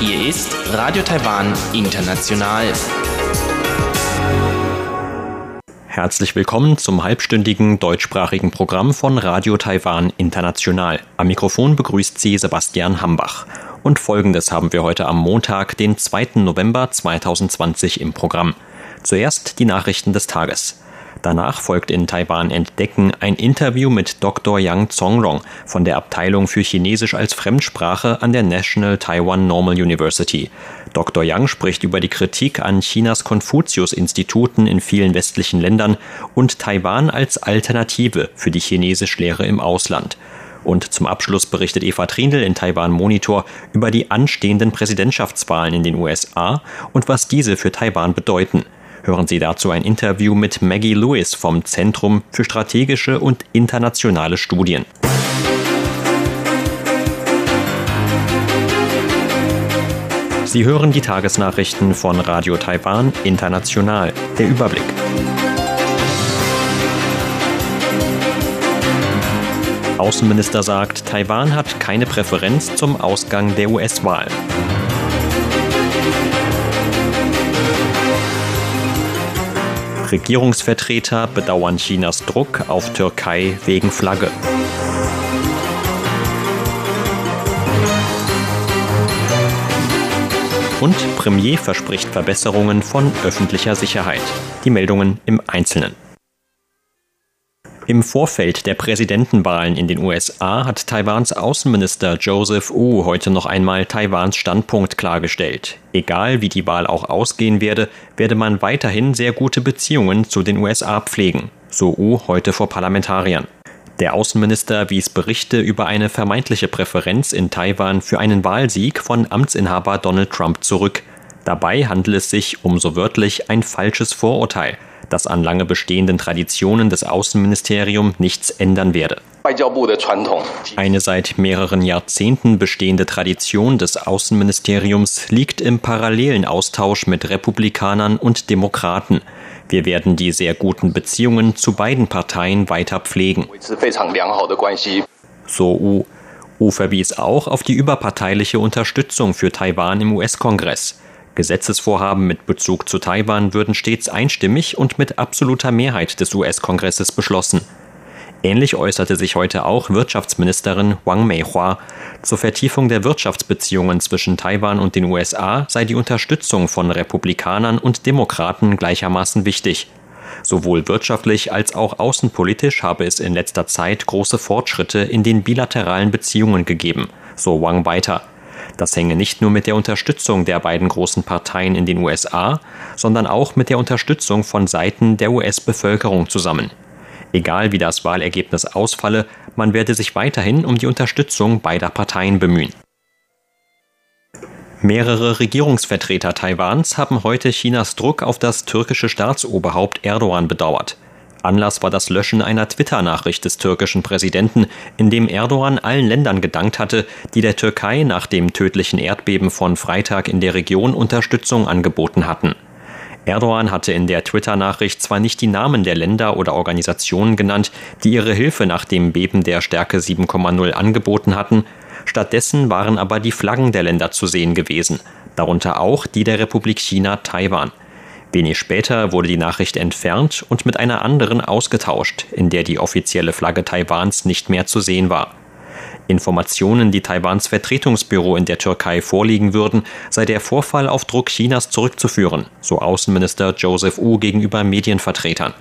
Hier ist Radio Taiwan International. Herzlich willkommen zum halbstündigen deutschsprachigen Programm von Radio Taiwan International. Am Mikrofon begrüßt Sie Sebastian Hambach. Und folgendes haben wir heute am Montag, den 2. November 2020 im Programm. Zuerst die Nachrichten des Tages. Danach folgt in Taiwan Entdecken ein Interview mit Dr. Yang Zongrong von der Abteilung für Chinesisch als Fremdsprache an der National Taiwan Normal University. Dr. Yang spricht über die Kritik an Chinas Konfuzius-Instituten in vielen westlichen Ländern und Taiwan als Alternative für die Chinesischlehre im Ausland. Und zum Abschluss berichtet Eva Trindl in Taiwan Monitor über die anstehenden Präsidentschaftswahlen in den USA und was diese für Taiwan bedeuten. Hören Sie dazu ein Interview mit Maggie Lewis vom Zentrum für strategische und internationale Studien. Sie hören die Tagesnachrichten von Radio Taiwan International. Der Überblick. Außenminister sagt, Taiwan hat keine Präferenz zum Ausgang der US-Wahl. Regierungsvertreter bedauern Chinas Druck auf Türkei wegen Flagge. Und Premier verspricht Verbesserungen von öffentlicher Sicherheit. Die Meldungen im Einzelnen. Im Vorfeld der Präsidentenwahlen in den USA hat Taiwans Außenminister Joseph Wu heute noch einmal Taiwans Standpunkt klargestellt. Egal wie die Wahl auch ausgehen werde, werde man weiterhin sehr gute Beziehungen zu den USA pflegen, so Wu heute vor Parlamentariern. Der Außenminister wies Berichte über eine vermeintliche Präferenz in Taiwan für einen Wahlsieg von Amtsinhaber Donald Trump zurück. Dabei handelt es sich, um so wörtlich, ein falsches Vorurteil – dass an lange bestehenden Traditionen des Außenministeriums nichts ändern werde. Eine seit mehreren Jahrzehnten bestehende Tradition des Außenministeriums liegt im parallelen Austausch mit Republikanern und Demokraten. Wir werden die sehr guten Beziehungen zu beiden Parteien weiter pflegen. So U. U verwies auch auf die überparteiliche Unterstützung für Taiwan im US-Kongress. Gesetzesvorhaben mit Bezug zu Taiwan würden stets einstimmig und mit absoluter Mehrheit des US-Kongresses beschlossen. Ähnlich äußerte sich heute auch Wirtschaftsministerin Wang Meihua. Zur Vertiefung der Wirtschaftsbeziehungen zwischen Taiwan und den USA sei die Unterstützung von Republikanern und Demokraten gleichermaßen wichtig. Sowohl wirtschaftlich als auch außenpolitisch habe es in letzter Zeit große Fortschritte in den bilateralen Beziehungen gegeben, so Wang weiter. Das hänge nicht nur mit der Unterstützung der beiden großen Parteien in den USA, sondern auch mit der Unterstützung von Seiten der US-Bevölkerung zusammen. Egal wie das Wahlergebnis ausfalle, man werde sich weiterhin um die Unterstützung beider Parteien bemühen. Mehrere Regierungsvertreter Taiwans haben heute Chinas Druck auf das türkische Staatsoberhaupt Erdogan bedauert. Anlass war das Löschen einer Twitter-Nachricht des türkischen Präsidenten, in dem Erdogan allen Ländern gedankt hatte, die der Türkei nach dem tödlichen Erdbeben von Freitag in der Region Unterstützung angeboten hatten. Erdogan hatte in der Twitter-Nachricht zwar nicht die Namen der Länder oder Organisationen genannt, die ihre Hilfe nach dem Beben der Stärke 7,0 angeboten hatten, stattdessen waren aber die Flaggen der Länder zu sehen gewesen, darunter auch die der Republik China Taiwan. Wenig später wurde die Nachricht entfernt und mit einer anderen ausgetauscht, in der die offizielle Flagge Taiwans nicht mehr zu sehen war. Informationen, die Taiwans Vertretungsbüro in der Türkei vorliegen würden, sei der Vorfall auf Druck Chinas zurückzuführen, so Außenminister Joseph Wu gegenüber Medienvertretern.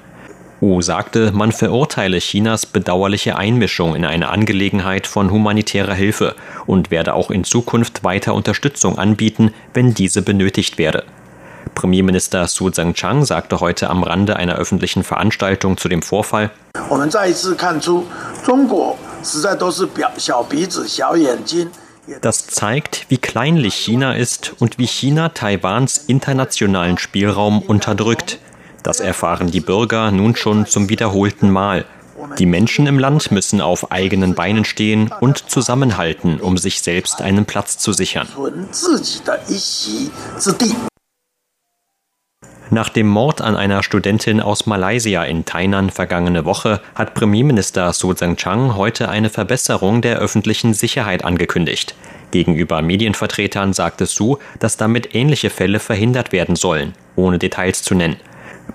Wu sagte, man verurteile Chinas bedauerliche Einmischung in eine Angelegenheit von humanitärer Hilfe und werde auch in Zukunft weiter Unterstützung anbieten, wenn diese benötigt werde. Premierminister Su Zhengchang sagte heute am Rande einer öffentlichen Veranstaltung zu dem Vorfall, das zeigt, wie kleinlich China ist und wie China Taiwans internationalen Spielraum unterdrückt. Das erfahren die Bürger nun schon zum wiederholten Mal. Die Menschen im Land müssen auf eigenen Beinen stehen und zusammenhalten, um sich selbst einen Platz zu sichern. Nach dem Mord an einer Studentin aus Malaysia in Tainan vergangene Woche hat Premierminister Su Tseng-Chang heute eine Verbesserung der öffentlichen Sicherheit angekündigt. Gegenüber Medienvertretern sagte Su, dass damit ähnliche Fälle verhindert werden sollen, ohne Details zu nennen.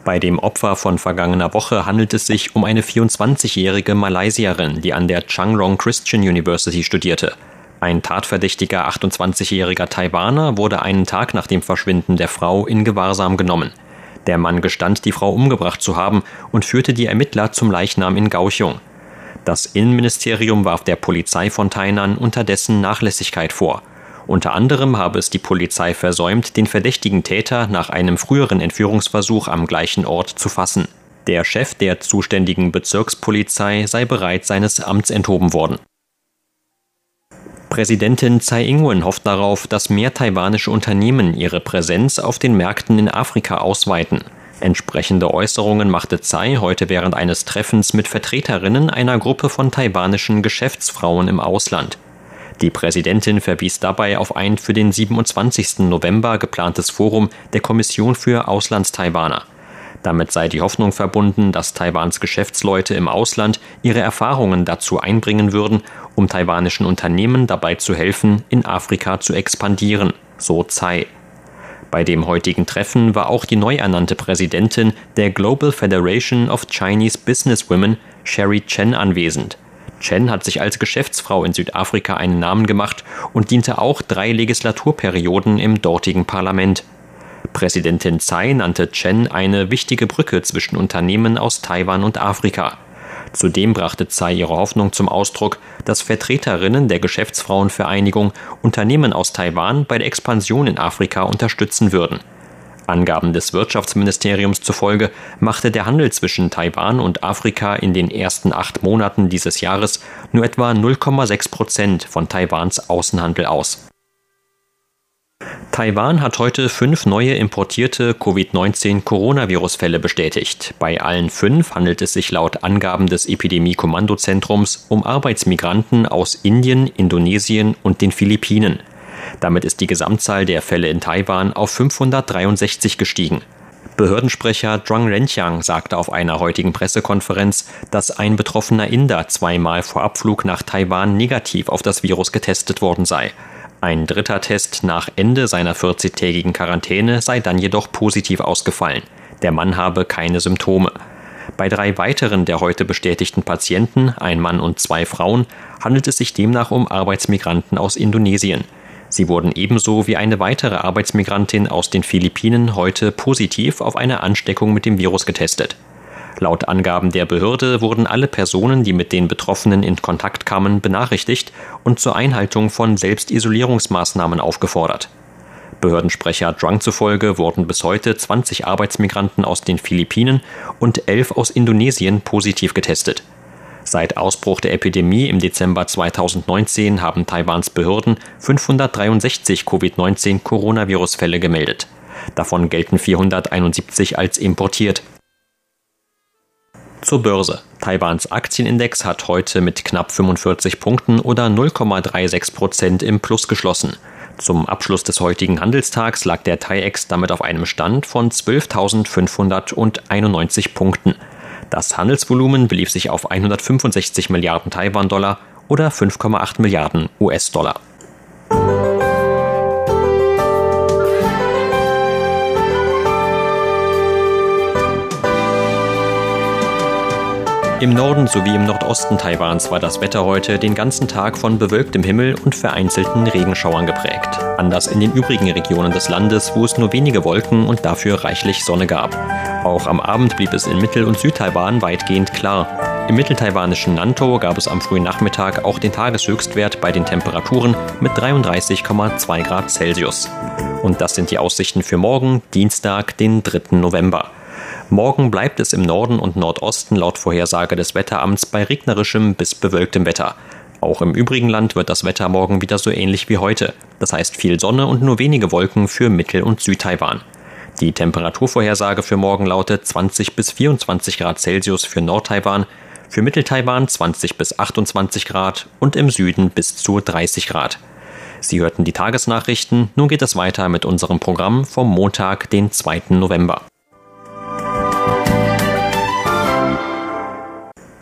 Bei dem Opfer von vergangener Woche handelt es sich um eine 24-jährige Malaysierin, die an der Changrong Christian University studierte. Ein tatverdächtiger 28-jähriger Taiwaner wurde einen Tag nach dem Verschwinden der Frau in Gewahrsam genommen. Der Mann gestand, die Frau umgebracht zu haben und führte die Ermittler zum Leichnam in Kaohsiung. Das Innenministerium warf der Polizei von Tainan unterdessen Nachlässigkeit vor. Unter anderem habe es die Polizei versäumt, den verdächtigen Täter nach einem früheren Entführungsversuch am gleichen Ort zu fassen. Der Chef der zuständigen Bezirkspolizei sei bereits seines Amts enthoben worden. Präsidentin Tsai Ing-wen hofft darauf, dass mehr taiwanische Unternehmen ihre Präsenz auf den Märkten in Afrika ausweiten. Entsprechende Äußerungen machte Tsai heute während eines Treffens mit Vertreterinnen einer Gruppe von taiwanischen Geschäftsfrauen im Ausland. Die Präsidentin verwies dabei auf ein für den 27. November geplantes Forum der Kommission für Auslandstaiwaner. Damit sei die Hoffnung verbunden, dass Taiwans Geschäftsleute im Ausland ihre Erfahrungen dazu einbringen würden, um taiwanischen Unternehmen dabei zu helfen, in Afrika zu expandieren, so Tsai. Bei dem heutigen Treffen war auch die neu ernannte Präsidentin der Global Federation of Chinese Businesswomen, Sherry Chen, anwesend. Chen hat sich als Geschäftsfrau in Südafrika einen Namen gemacht und diente auch drei Legislaturperioden im dortigen Parlament. Präsidentin Tsai nannte Chen eine wichtige Brücke zwischen Unternehmen aus Taiwan und Afrika. Zudem brachte Tsai ihre Hoffnung zum Ausdruck, dass Vertreterinnen der Geschäftsfrauenvereinigung Unternehmen aus Taiwan bei der Expansion in Afrika unterstützen würden. Angaben des Wirtschaftsministeriums zufolge machte der Handel zwischen Taiwan und Afrika in den ersten acht Monaten dieses Jahres nur etwa 0,6 Prozent von Taiwans Außenhandel aus. Taiwan hat heute fünf neue importierte Covid-19-Coronavirus-Fälle bestätigt. Bei allen fünf handelt es sich laut Angaben des Epidemie-Kommandozentrums um Arbeitsmigranten aus Indien, Indonesien und den Philippinen. Damit ist die Gesamtzahl der Fälle in Taiwan auf 563 gestiegen. Behördensprecher Zhuang Renqiang sagte auf einer heutigen Pressekonferenz, dass ein betroffener Inder zweimal vor Abflug nach Taiwan negativ auf das Virus getestet worden sei. Ein dritter Test nach Ende seiner 40-tägigen Quarantäne sei dann jedoch positiv ausgefallen. Der Mann habe keine Symptome. Bei drei weiteren der heute bestätigten Patienten, ein Mann und zwei Frauen, handelt es sich demnach um Arbeitsmigranten aus Indonesien. Sie wurden ebenso wie eine weitere Arbeitsmigrantin aus den Philippinen heute positiv auf eine Ansteckung mit dem Virus getestet. Laut Angaben der Behörde wurden alle Personen, die mit den Betroffenen in Kontakt kamen, benachrichtigt und zur Einhaltung von Selbstisolierungsmaßnahmen aufgefordert. Behördensprecher Drang zufolge wurden bis heute 20 Arbeitsmigranten aus den Philippinen und 11 aus Indonesien positiv getestet. Seit Ausbruch der Epidemie im Dezember 2019 haben Taiwans Behörden 563 Covid-19-Coronavirus-Fälle gemeldet. Davon gelten 471 als importiert. Zur Börse. Taiwans Aktienindex hat heute mit knapp 45 Punkten oder 0,36 Prozent im Plus geschlossen. Zum Abschluss des heutigen Handelstags lag der TAIEX damit auf einem Stand von 12.591 Punkten. Das Handelsvolumen belief sich auf 165 Milliarden Taiwan-Dollar oder 5,8 Milliarden US-Dollar. Im Norden sowie im Nordosten Taiwans war das Wetter heute den ganzen Tag von bewölktem Himmel und vereinzelten Regenschauern geprägt. Anders in den übrigen Regionen des Landes, wo es nur wenige Wolken und dafür reichlich Sonne gab. Auch am Abend blieb es in Mittel- und Südtaiwan weitgehend klar. Im mitteltaiwanischen Nantou gab es am frühen Nachmittag auch den Tageshöchstwert bei den Temperaturen mit 33,2 Grad Celsius. Und das sind die Aussichten für morgen, Dienstag, den 3. November. Morgen bleibt es im Norden und Nordosten laut Vorhersage des Wetteramts bei regnerischem bis bewölktem Wetter. Auch im übrigen Land wird das Wetter morgen wieder so ähnlich wie heute. Das heißt viel Sonne und nur wenige Wolken für Mittel- und Südtaiwan. Die Temperaturvorhersage für morgen lautet 20 bis 24 Grad Celsius für Nordtaiwan, für Mitteltaiwan 20 bis 28 Grad und im Süden bis zu 30 Grad. Sie hörten die Tagesnachrichten, nun geht es weiter mit unserem Programm vom Montag, den 2. November.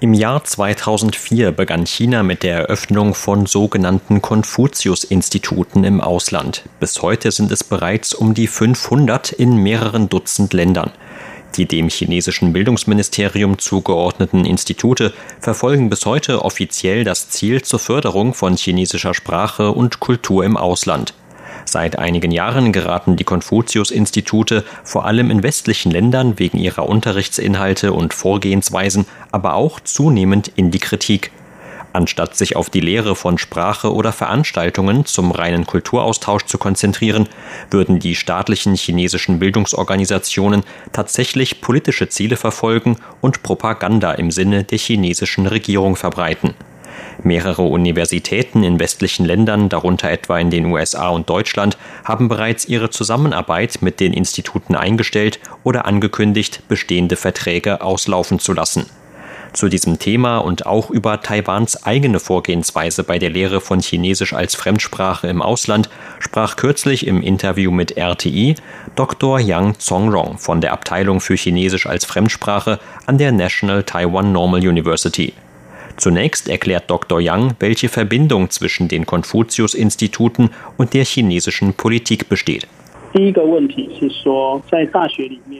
Im Jahr 2004 begann China mit der Eröffnung von sogenannten Konfuzius-Instituten im Ausland. Bis heute sind es bereits um die 500 in mehreren Dutzend Ländern. Die dem chinesischen Bildungsministerium zugeordneten Institute verfolgen bis heute offiziell das Ziel zur Förderung von chinesischer Sprache und Kultur im Ausland. Seit einigen Jahren geraten die Konfuzius-Institute vor allem in westlichen Ländern wegen ihrer Unterrichtsinhalte und Vorgehensweisen, aber auch zunehmend in die Kritik. Anstatt sich auf die Lehre von Sprache oder Veranstaltungen zum reinen Kulturaustausch zu konzentrieren, würden die staatlichen chinesischen Bildungsorganisationen tatsächlich politische Ziele verfolgen und Propaganda im Sinne der chinesischen Regierung verbreiten. Mehrere Universitäten in westlichen Ländern, darunter etwa in den USA und Deutschland, haben bereits ihre Zusammenarbeit mit den Instituten eingestellt oder angekündigt, bestehende Verträge auslaufen zu lassen. Zu diesem Thema und auch über Taiwans eigene Vorgehensweise bei der Lehre von Chinesisch als Fremdsprache im Ausland sprach kürzlich im Interview mit RTI Dr. Yang Zongrong von der Abteilung für Chinesisch als Fremdsprache an der National Taiwan Normal University. Zunächst erklärt Dr. Yang, welche Verbindung zwischen den Konfuzius-Instituten und der chinesischen Politik besteht.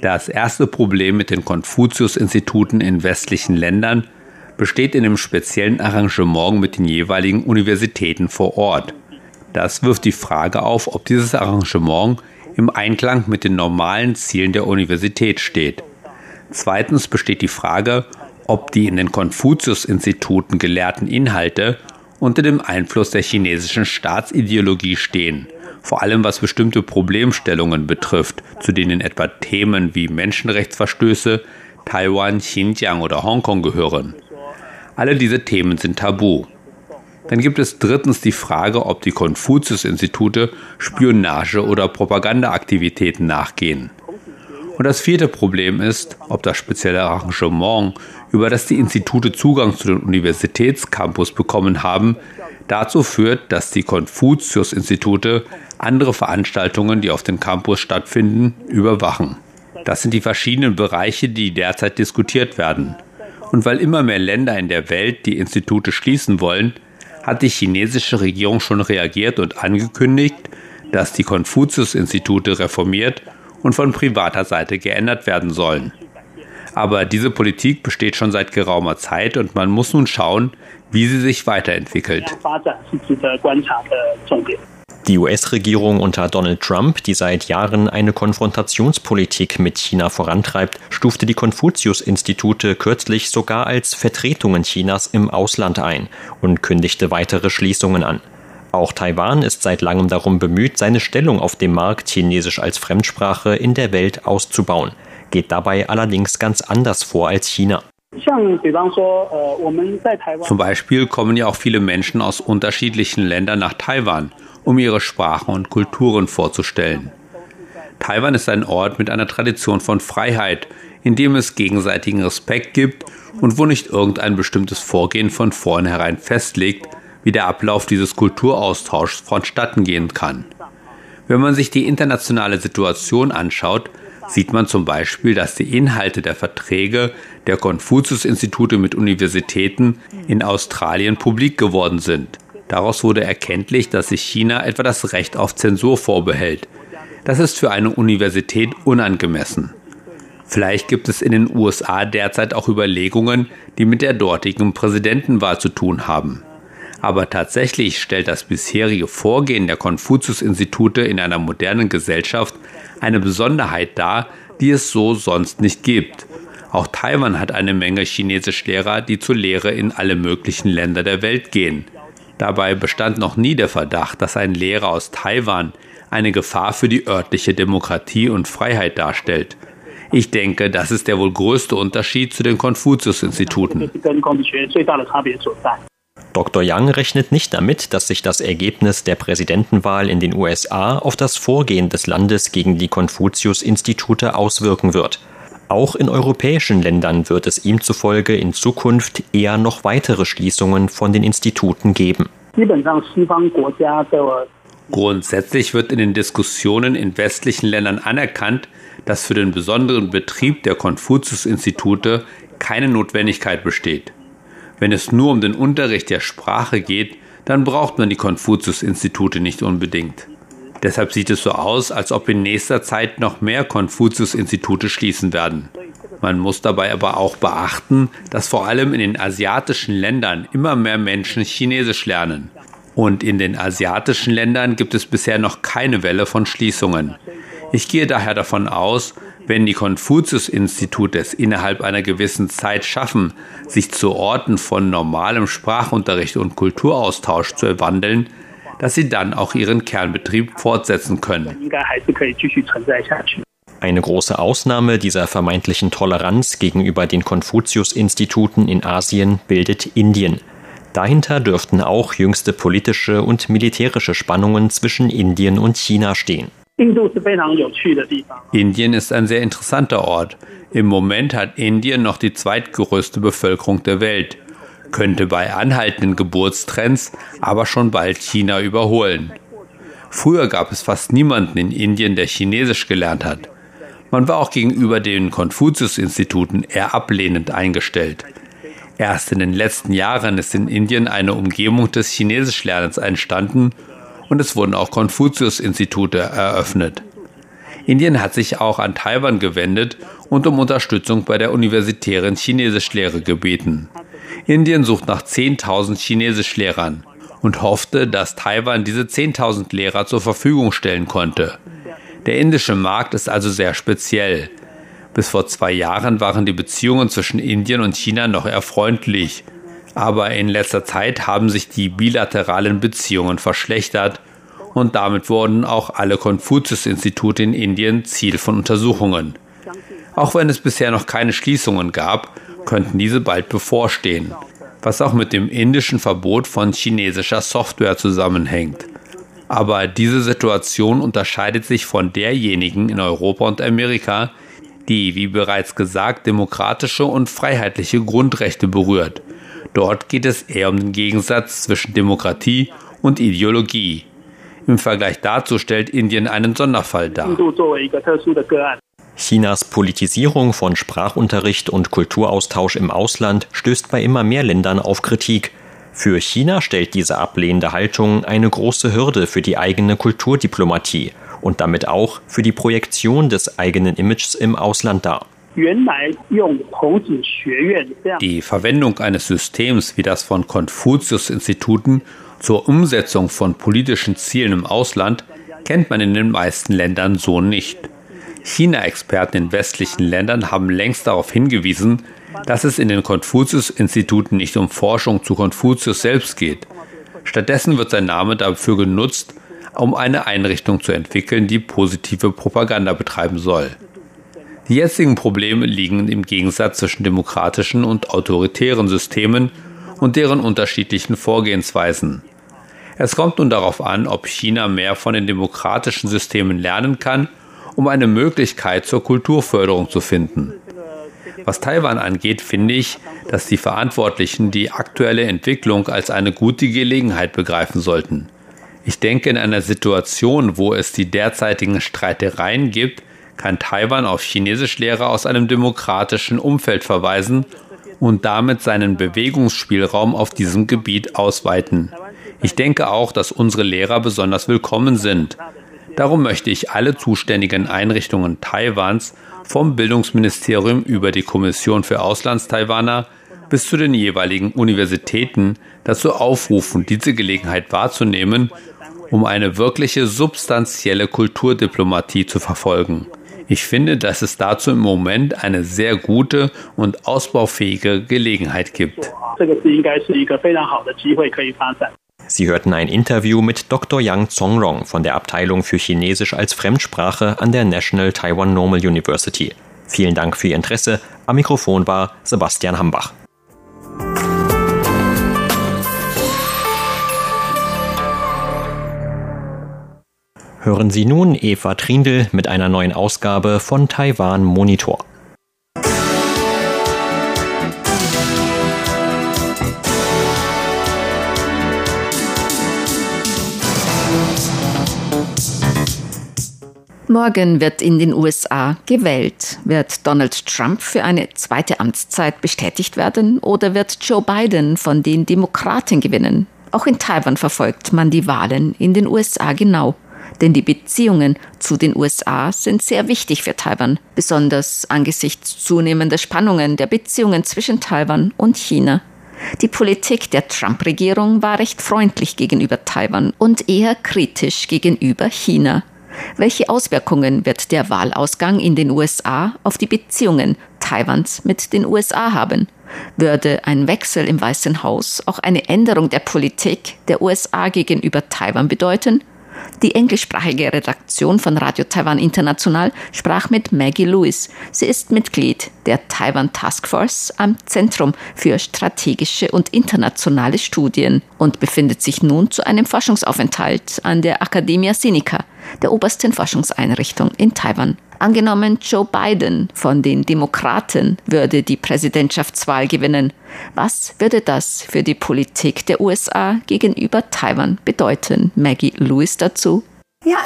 Das erste Problem mit den Konfuzius-Instituten in westlichen Ländern besteht in dem speziellen Arrangement mit den jeweiligen Universitäten vor Ort. Das wirft die Frage auf, ob dieses Arrangement im Einklang mit den normalen Zielen der Universität steht. Zweitens besteht die Frage, ob die in den Konfuzius-Instituten gelehrten Inhalte unter dem Einfluss der chinesischen Staatsideologie stehen, vor allem was bestimmte Problemstellungen betrifft, zu denen etwa Themen wie Menschenrechtsverstöße, Taiwan, Xinjiang oder Hongkong gehören. Alle diese Themen sind tabu. Dann gibt es drittens die Frage, ob die Konfuzius-Institute Spionage- oder Propagandaaktivitäten nachgehen. Und das vierte Problem ist, ob das spezielle Arrangement, über das die Institute Zugang zu den Universitätscampus bekommen haben, dazu führt, dass die Konfuzius-Institute andere Veranstaltungen, die auf dem Campus stattfinden, überwachen. Das sind die verschiedenen Bereiche, die derzeit diskutiert werden. Und weil immer mehr Länder in der Welt die Institute schließen wollen, hat die chinesische Regierung schon reagiert und angekündigt, dass die Konfuzius-Institute reformiert und von privater Seite geändert werden sollen. Aber diese Politik besteht schon seit geraumer Zeit und man muss nun schauen, wie sie sich weiterentwickelt. Die US-Regierung unter Donald Trump, die seit Jahren eine Konfrontationspolitik mit China vorantreibt, stufte die Konfuzius-Institute kürzlich sogar als Vertretungen Chinas im Ausland ein und kündigte weitere Schließungen an. Auch Taiwan ist seit langem darum bemüht, seine Stellung auf dem Markt Chinesisch als Fremdsprache in der Welt auszubauen, geht dabei allerdings ganz anders vor als China. Zum Beispiel kommen ja auch viele Menschen aus unterschiedlichen Ländern nach Taiwan, um ihre Sprachen und Kulturen vorzustellen. Taiwan ist ein Ort mit einer Tradition von Freiheit, in dem es gegenseitigen Respekt gibt und wo nicht irgendein bestimmtes Vorgehen von vornherein festlegt, wie der Ablauf dieses Kulturaustauschs vonstatten gehen kann. Wenn man sich die internationale Situation anschaut, sieht man zum Beispiel, dass die Inhalte der Verträge der Konfuzius-Institute mit Universitäten in Australien publik geworden sind. Daraus wurde erkenntlich, dass sich China etwa das Recht auf Zensur vorbehält. Das ist für eine Universität unangemessen. Vielleicht gibt es in den USA derzeit auch Überlegungen, die mit der dortigen Präsidentenwahl zu tun haben. Aber tatsächlich stellt das bisherige Vorgehen der Konfuzius-Institute in einer modernen Gesellschaft eine Besonderheit dar, die es so sonst nicht gibt. Auch Taiwan hat eine Menge Chinesischlehrer, die zur Lehre in alle möglichen Länder der Welt gehen. Dabei bestand noch nie der Verdacht, dass ein Lehrer aus Taiwan eine Gefahr für die örtliche Demokratie und Freiheit darstellt. Ich denke, das ist der wohl größte Unterschied zu den Konfuzius-Instituten. Dr. Yang rechnet nicht damit, dass sich das Ergebnis der Präsidentenwahl in den USA auf das Vorgehen des Landes gegen die Konfuzius-Institute auswirken wird. Auch in europäischen Ländern wird es ihm zufolge in Zukunft eher noch weitere Schließungen von den Instituten geben. Grundsätzlich wird in den Diskussionen in westlichen Ländern anerkannt, dass für den besonderen Betrieb der Konfuzius-Institute keine Notwendigkeit besteht. Wenn es nur um den Unterricht der Sprache geht, dann braucht man die Konfuzius-Institute nicht unbedingt. Deshalb sieht es so aus, als ob in nächster Zeit noch mehr Konfuzius-Institute schließen werden. Man muss dabei aber auch beachten, dass vor allem in den asiatischen Ländern immer mehr Menschen Chinesisch lernen. Und in den asiatischen Ländern gibt es bisher noch keine Welle von Schließungen. Ich gehe daher davon aus, wenn die Konfuzius-Institute es innerhalb einer gewissen Zeit schaffen, sich zu Orten von normalem Sprachunterricht und Kulturaustausch zu erwandeln, dass sie dann auch ihren Kernbetrieb fortsetzen können. Eine große Ausnahme dieser vermeintlichen Toleranz gegenüber den Konfuzius-Instituten in Asien bildet Indien. Dahinter dürften auch jüngste politische und militärische Spannungen zwischen Indien und China stehen. Indien ist ein sehr interessanter Ort. Im Moment hat Indien noch die zweitgrößte Bevölkerung der Welt, könnte bei anhaltenden Geburtstrends aber schon bald China überholen. Früher gab es fast niemanden in Indien, der Chinesisch gelernt hat. Man war auch gegenüber den Konfuzius-Instituten eher ablehnend eingestellt. Erst in den letzten Jahren ist in Indien eine Umgebung des Chinesischlernens entstanden und es wurden auch Konfuzius-Institute eröffnet. Indien hat sich auch an Taiwan gewendet und um Unterstützung bei der universitären Chinesischlehre gebeten. Indien sucht nach 10.000 Chinesischlehrern und hoffte, dass Taiwan diese 10.000 Lehrer zur Verfügung stellen konnte. Der indische Markt ist also sehr speziell. Bis vor zwei Jahren waren die Beziehungen zwischen Indien und China noch eher freundlich aber in letzter Zeit haben sich die bilateralen Beziehungen verschlechtert und damit wurden auch alle Konfuzius-Institute in Indien Ziel von Untersuchungen. Auch wenn es bisher noch keine Schließungen gab, könnten diese bald bevorstehen, was auch mit dem indischen Verbot von chinesischer Software zusammenhängt. Aber diese Situation unterscheidet sich von derjenigen in Europa und Amerika, die, wie bereits gesagt, demokratische und freiheitliche Grundrechte berührt Dort geht es eher um den Gegensatz zwischen Demokratie und Ideologie. Im Vergleich dazu stellt Indien einen Sonderfall dar. Chinas Politisierung von Sprachunterricht und Kulturaustausch im Ausland stößt bei immer mehr Ländern auf Kritik. Für China stellt diese ablehnende Haltung eine große Hürde für die eigene Kulturdiplomatie und damit auch für die Projektion des eigenen Images im Ausland dar. Die Verwendung eines Systems wie das von Konfuzius-Instituten zur Umsetzung von politischen Zielen im Ausland kennt man in den meisten Ländern so nicht. China-Experten in westlichen Ländern haben längst darauf hingewiesen, dass es in den Konfuzius-Instituten nicht um Forschung zu Konfuzius selbst geht. Stattdessen wird sein Name dafür genutzt, um eine Einrichtung zu entwickeln, die positive Propaganda betreiben soll. Die jetzigen Probleme liegen im Gegensatz zwischen demokratischen und autoritären Systemen und deren unterschiedlichen Vorgehensweisen. Es kommt nun darauf an, ob China mehr von den demokratischen Systemen lernen kann, um eine Möglichkeit zur Kulturförderung zu finden. Was Taiwan angeht, finde ich, dass die Verantwortlichen die aktuelle Entwicklung als eine gute Gelegenheit begreifen sollten. Ich denke, in einer Situation, wo es die derzeitigen Streitereien gibt, kann Taiwan auf Chinesischlehrer aus einem demokratischen Umfeld verweisen und damit seinen Bewegungsspielraum auf diesem Gebiet ausweiten. Ich denke auch, dass unsere Lehrer besonders willkommen sind. Darum möchte ich alle zuständigen Einrichtungen Taiwans vom Bildungsministerium über die Kommission für Auslandstaiwaner bis zu den jeweiligen Universitäten dazu aufrufen, diese Gelegenheit wahrzunehmen, um eine wirkliche substanzielle Kulturdiplomatie zu verfolgen. Ich finde, dass es dazu im Moment eine sehr gute und ausbaufähige Gelegenheit gibt. Sie hörten ein Interview mit Dr. Yang Zongrong von der Abteilung für Chinesisch als Fremdsprache an der National Taiwan Normal University. Vielen Dank für Ihr Interesse. Am Mikrofon war Sebastian Hambach. Hören Sie nun Eva Trindl mit einer neuen Ausgabe von Taiwan Monitor. Morgen wird in den USA gewählt. Wird Donald Trump für eine zweite Amtszeit bestätigt werden oder wird Joe Biden von den Demokraten gewinnen? Auch in Taiwan verfolgt man die Wahlen in den USA genau. Denn die Beziehungen zu den USA sind sehr wichtig für Taiwan, besonders angesichts zunehmender Spannungen der Beziehungen zwischen Taiwan und China. Die Politik der Trump-Regierung war recht freundlich gegenüber Taiwan und eher kritisch gegenüber China. Welche Auswirkungen wird der Wahlausgang in den USA auf die Beziehungen Taiwans mit den USA haben? Würde ein Wechsel im Weißen Haus auch eine Änderung der Politik der USA gegenüber Taiwan bedeuten? Die englischsprachige Redaktion von Radio Taiwan International sprach mit Maggie Lewis. Sie ist Mitglied der Taiwan Task Force am Zentrum für strategische und internationale Studien und befindet sich nun zu einem Forschungsaufenthalt an der Academia Sinica, der obersten Forschungseinrichtung in Taiwan. Angenommen, Joe Biden von den Demokraten würde die Präsidentschaftswahl gewinnen. Was würde das für die Politik der USA gegenüber Taiwan bedeuten? Maggie Lewis dazu. Wir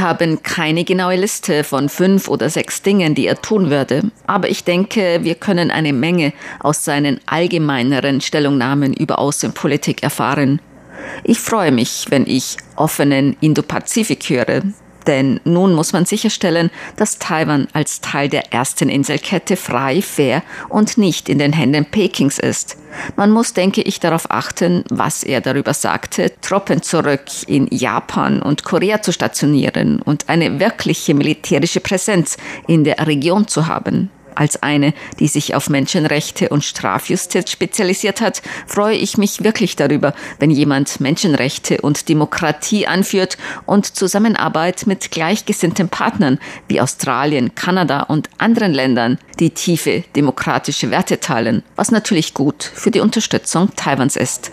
haben keine genaue Liste von fünf oder sechs Dingen, die er tun würde. Aber ich denke, wir können eine Menge aus seinen allgemeineren Stellungnahmen über Außenpolitik erfahren. Ich freue mich, wenn ich offenen Indo-Pazifik höre, denn nun muss man sicherstellen, dass Taiwan als Teil der ersten Inselkette frei, fair und nicht in den Händen Pekings ist. Man muss, denke ich, darauf achten, was er darüber sagte, Truppen zurück in Japan und Korea zu stationieren und eine wirkliche militärische Präsenz in der Region zu haben als eine, die sich auf Menschenrechte und Strafjustiz spezialisiert hat, freue ich mich wirklich darüber, wenn jemand Menschenrechte und Demokratie anführt und Zusammenarbeit mit gleichgesinnten Partnern wie Australien, Kanada und anderen Ländern, die tiefe demokratische Werte teilen, was natürlich gut für die Unterstützung Taiwans ist.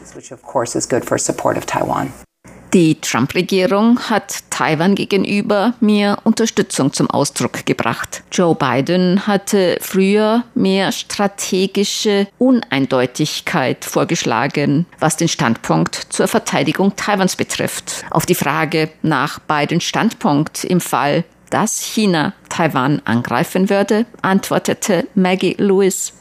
Die Trump-Regierung hat Taiwan gegenüber mehr Unterstützung zum Ausdruck gebracht. Joe Biden hatte früher mehr strategische Uneindeutigkeit vorgeschlagen, was den Standpunkt zur Verteidigung Taiwans betrifft. Auf die Frage nach Bidens Standpunkt im Fall dass China Taiwan angreifen würde, antwortete Maggie Lewis,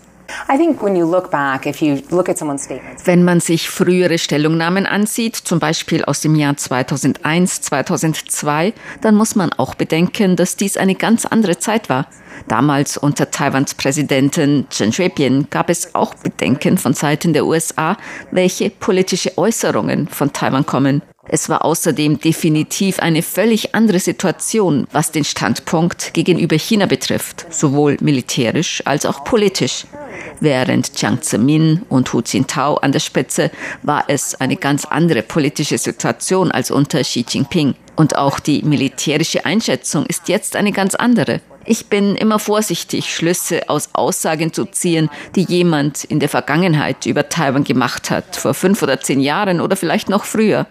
wenn man sich frühere Stellungnahmen ansieht, zum Beispiel aus dem Jahr 2001, 2002, dann muss man auch bedenken, dass dies eine ganz andere Zeit war. Damals unter Taiwans Präsidenten Chen Shui-bian gab es auch Bedenken von Seiten der USA, welche politische Äußerungen von Taiwan kommen. Es war außerdem definitiv eine völlig andere Situation, was den Standpunkt gegenüber China betrifft, sowohl militärisch als auch politisch. Während Jiang Zemin und Hu Jintao an der Spitze war es eine ganz andere politische Situation als unter Xi Jinping. Und auch die militärische Einschätzung ist jetzt eine ganz andere. Ich bin immer vorsichtig, Schlüsse aus Aussagen zu ziehen, die jemand in der Vergangenheit über Taiwan gemacht hat, vor fünf oder zehn Jahren oder vielleicht noch früher.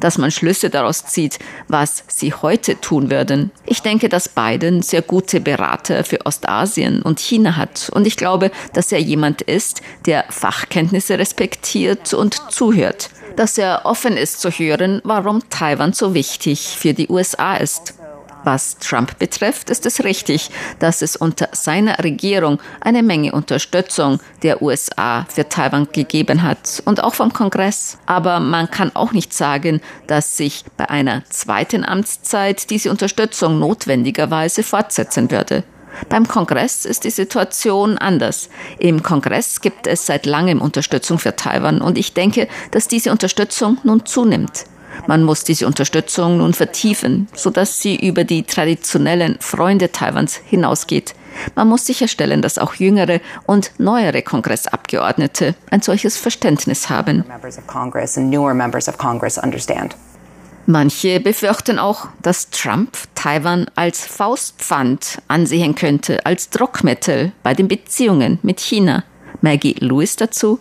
Dass man Schlüsse daraus zieht, was sie heute tun würden. Ich denke, dass Biden sehr gute Berater für Ostasien und China hat. Und ich glaube, dass er jemand ist, der Fachkenntnisse respektiert und zuhört. Dass er offen ist zu hören, warum Taiwan so wichtig für die USA ist. Was Trump betrifft, ist es richtig, dass es unter seiner Regierung eine Menge Unterstützung der USA für Taiwan gegeben hat und auch vom Kongress. Aber man kann auch nicht sagen, dass sich bei einer zweiten Amtszeit diese Unterstützung notwendigerweise fortsetzen würde. Beim Kongress ist die Situation anders. Im Kongress gibt es seit langem Unterstützung für Taiwan und ich denke, dass diese Unterstützung nun zunimmt. Man muss diese Unterstützung nun vertiefen, sodass sie über die traditionellen Freunde Taiwans hinausgeht. Man muss sicherstellen, dass auch jüngere und neuere Kongressabgeordnete ein solches Verständnis haben. Manche befürchten auch, dass Trump Taiwan als Faustpfand ansehen könnte, als Druckmittel bei den Beziehungen mit China. Maggie Lewis dazu.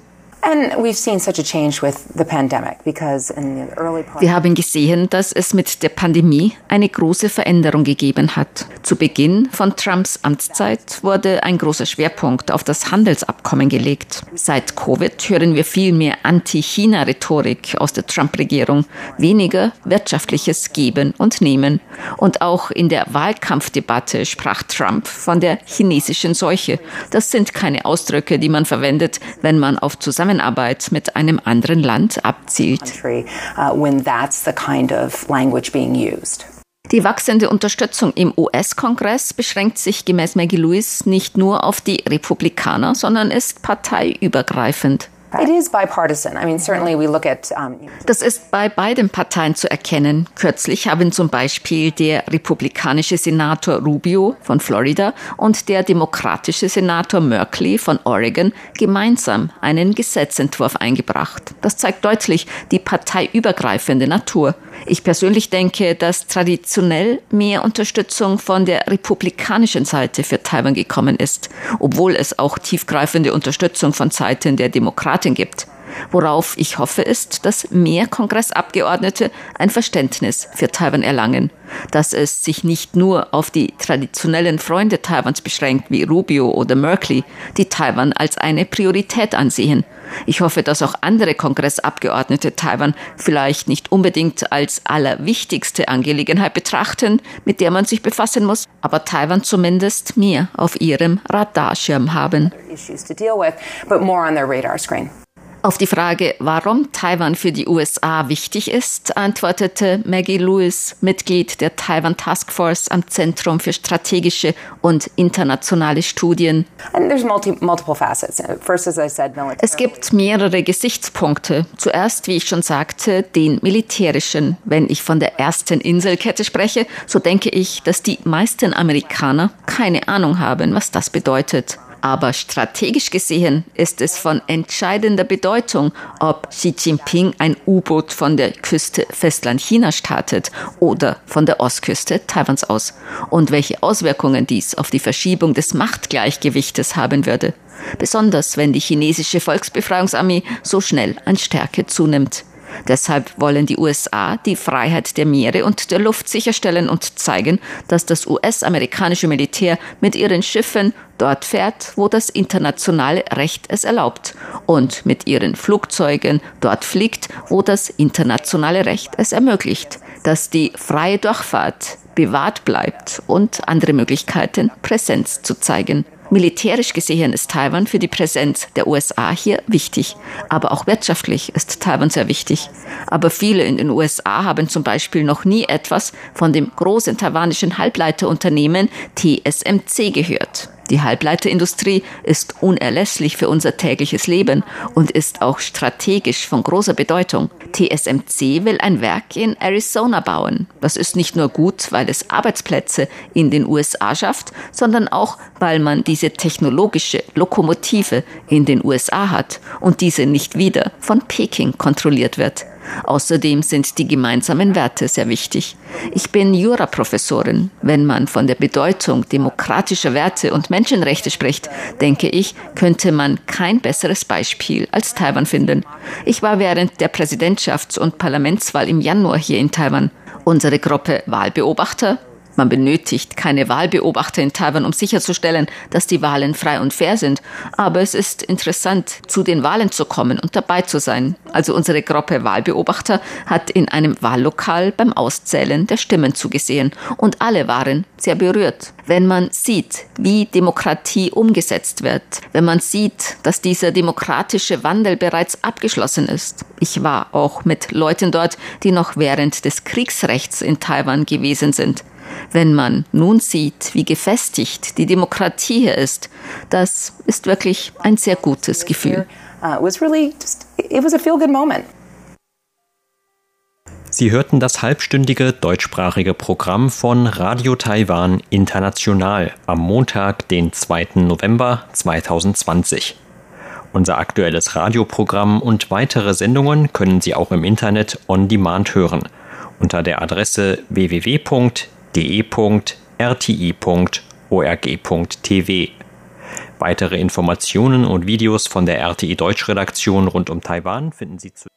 Wir haben gesehen, dass es mit der Pandemie eine große Veränderung gegeben hat. Zu Beginn von Trumps Amtszeit wurde ein großer Schwerpunkt auf das Handelsabkommen gelegt. Seit Covid hören wir viel mehr Anti-China-Rhetorik aus der Trump-Regierung, weniger wirtschaftliches Geben und Nehmen. Und auch in der Wahlkampfdebatte sprach Trump von der chinesischen Seuche. Das sind keine Ausdrücke, die man verwendet, wenn man auf Zusammenarbeit mit einem anderen Land abzielt. Uh, die wachsende Unterstützung im US-Kongress beschränkt sich gemäß Maggie Lewis nicht nur auf die Republikaner, sondern ist parteiübergreifend. Das ist bei beiden Parteien zu erkennen. Kürzlich haben zum Beispiel der republikanische Senator Rubio von Florida und der demokratische Senator Merkley von Oregon gemeinsam einen Gesetzentwurf eingebracht. Das zeigt deutlich die parteiübergreifende Natur. Ich persönlich denke, dass traditionell mehr Unterstützung von der republikanischen Seite für Taiwan gekommen ist, obwohl es auch tiefgreifende Unterstützung von Seiten der Demokraten gibt. Worauf ich hoffe, ist, dass mehr Kongressabgeordnete ein Verständnis für Taiwan erlangen, dass es sich nicht nur auf die traditionellen Freunde Taiwans beschränkt wie Rubio oder Merkley, die Taiwan als eine Priorität ansehen, ich hoffe, dass auch andere Kongressabgeordnete Taiwan vielleicht nicht unbedingt als allerwichtigste Angelegenheit betrachten, mit der man sich befassen muss, aber Taiwan zumindest mehr auf ihrem Radarschirm haben. Auf die Frage, warum Taiwan für die USA wichtig ist, antwortete Maggie Lewis, Mitglied der Taiwan Task Force am Zentrum für strategische und internationale Studien. Es gibt mehrere Gesichtspunkte. Zuerst, wie ich schon sagte, den militärischen. Wenn ich von der ersten Inselkette spreche, so denke ich, dass die meisten Amerikaner keine Ahnung haben, was das bedeutet. Aber strategisch gesehen ist es von entscheidender Bedeutung, ob Xi Jinping ein U-Boot von der Küste Festland China startet oder von der Ostküste Taiwans aus und welche Auswirkungen dies auf die Verschiebung des Machtgleichgewichtes haben würde. Besonders wenn die chinesische Volksbefreiungsarmee so schnell an Stärke zunimmt. Deshalb wollen die USA die Freiheit der Meere und der Luft sicherstellen und zeigen, dass das US-amerikanische Militär mit ihren Schiffen dort fährt, wo das internationale Recht es erlaubt und mit ihren Flugzeugen dort fliegt, wo das internationale Recht es ermöglicht, dass die freie Durchfahrt bewahrt bleibt und andere Möglichkeiten, Präsenz zu zeigen. Militärisch gesehen ist Taiwan für die Präsenz der USA hier wichtig, aber auch wirtschaftlich ist Taiwan sehr wichtig. Aber viele in den USA haben zum Beispiel noch nie etwas von dem großen taiwanischen Halbleiterunternehmen TSMC gehört. Die Halbleiterindustrie ist unerlässlich für unser tägliches Leben und ist auch strategisch von großer Bedeutung. TSMC will ein Werk in Arizona bauen. Das ist nicht nur gut, weil es Arbeitsplätze in den USA schafft, sondern auch, weil man diese technologische Lokomotive in den USA hat und diese nicht wieder von Peking kontrolliert wird. Außerdem sind die gemeinsamen Werte sehr wichtig. Ich bin Juraprofessorin. Wenn man von der Bedeutung demokratischer Werte und Menschenrechte spricht, denke ich, könnte man kein besseres Beispiel als Taiwan finden. Ich war während der Präsidentschafts- und Parlamentswahl im Januar hier in Taiwan. Unsere Gruppe Wahlbeobachter man benötigt keine Wahlbeobachter in Taiwan, um sicherzustellen, dass die Wahlen frei und fair sind. Aber es ist interessant, zu den Wahlen zu kommen und dabei zu sein. Also unsere Gruppe Wahlbeobachter hat in einem Wahllokal beim Auszählen der Stimmen zugesehen. Und alle waren sehr berührt. Wenn man sieht, wie Demokratie umgesetzt wird, wenn man sieht, dass dieser demokratische Wandel bereits abgeschlossen ist. Ich war auch mit Leuten dort, die noch während des Kriegsrechts in Taiwan gewesen sind. Wenn man nun sieht, wie gefestigt die Demokratie hier ist, das ist wirklich ein sehr gutes Gefühl. Uh, Sie hörten das halbstündige deutschsprachige Programm von Radio Taiwan International am Montag, den 2. November 2020. Unser aktuelles Radioprogramm und weitere Sendungen können Sie auch im Internet on demand hören unter der Adresse www de.rti.org.tv. Weitere Informationen und Videos von der RTI Deutschredaktion rund um Taiwan finden Sie zu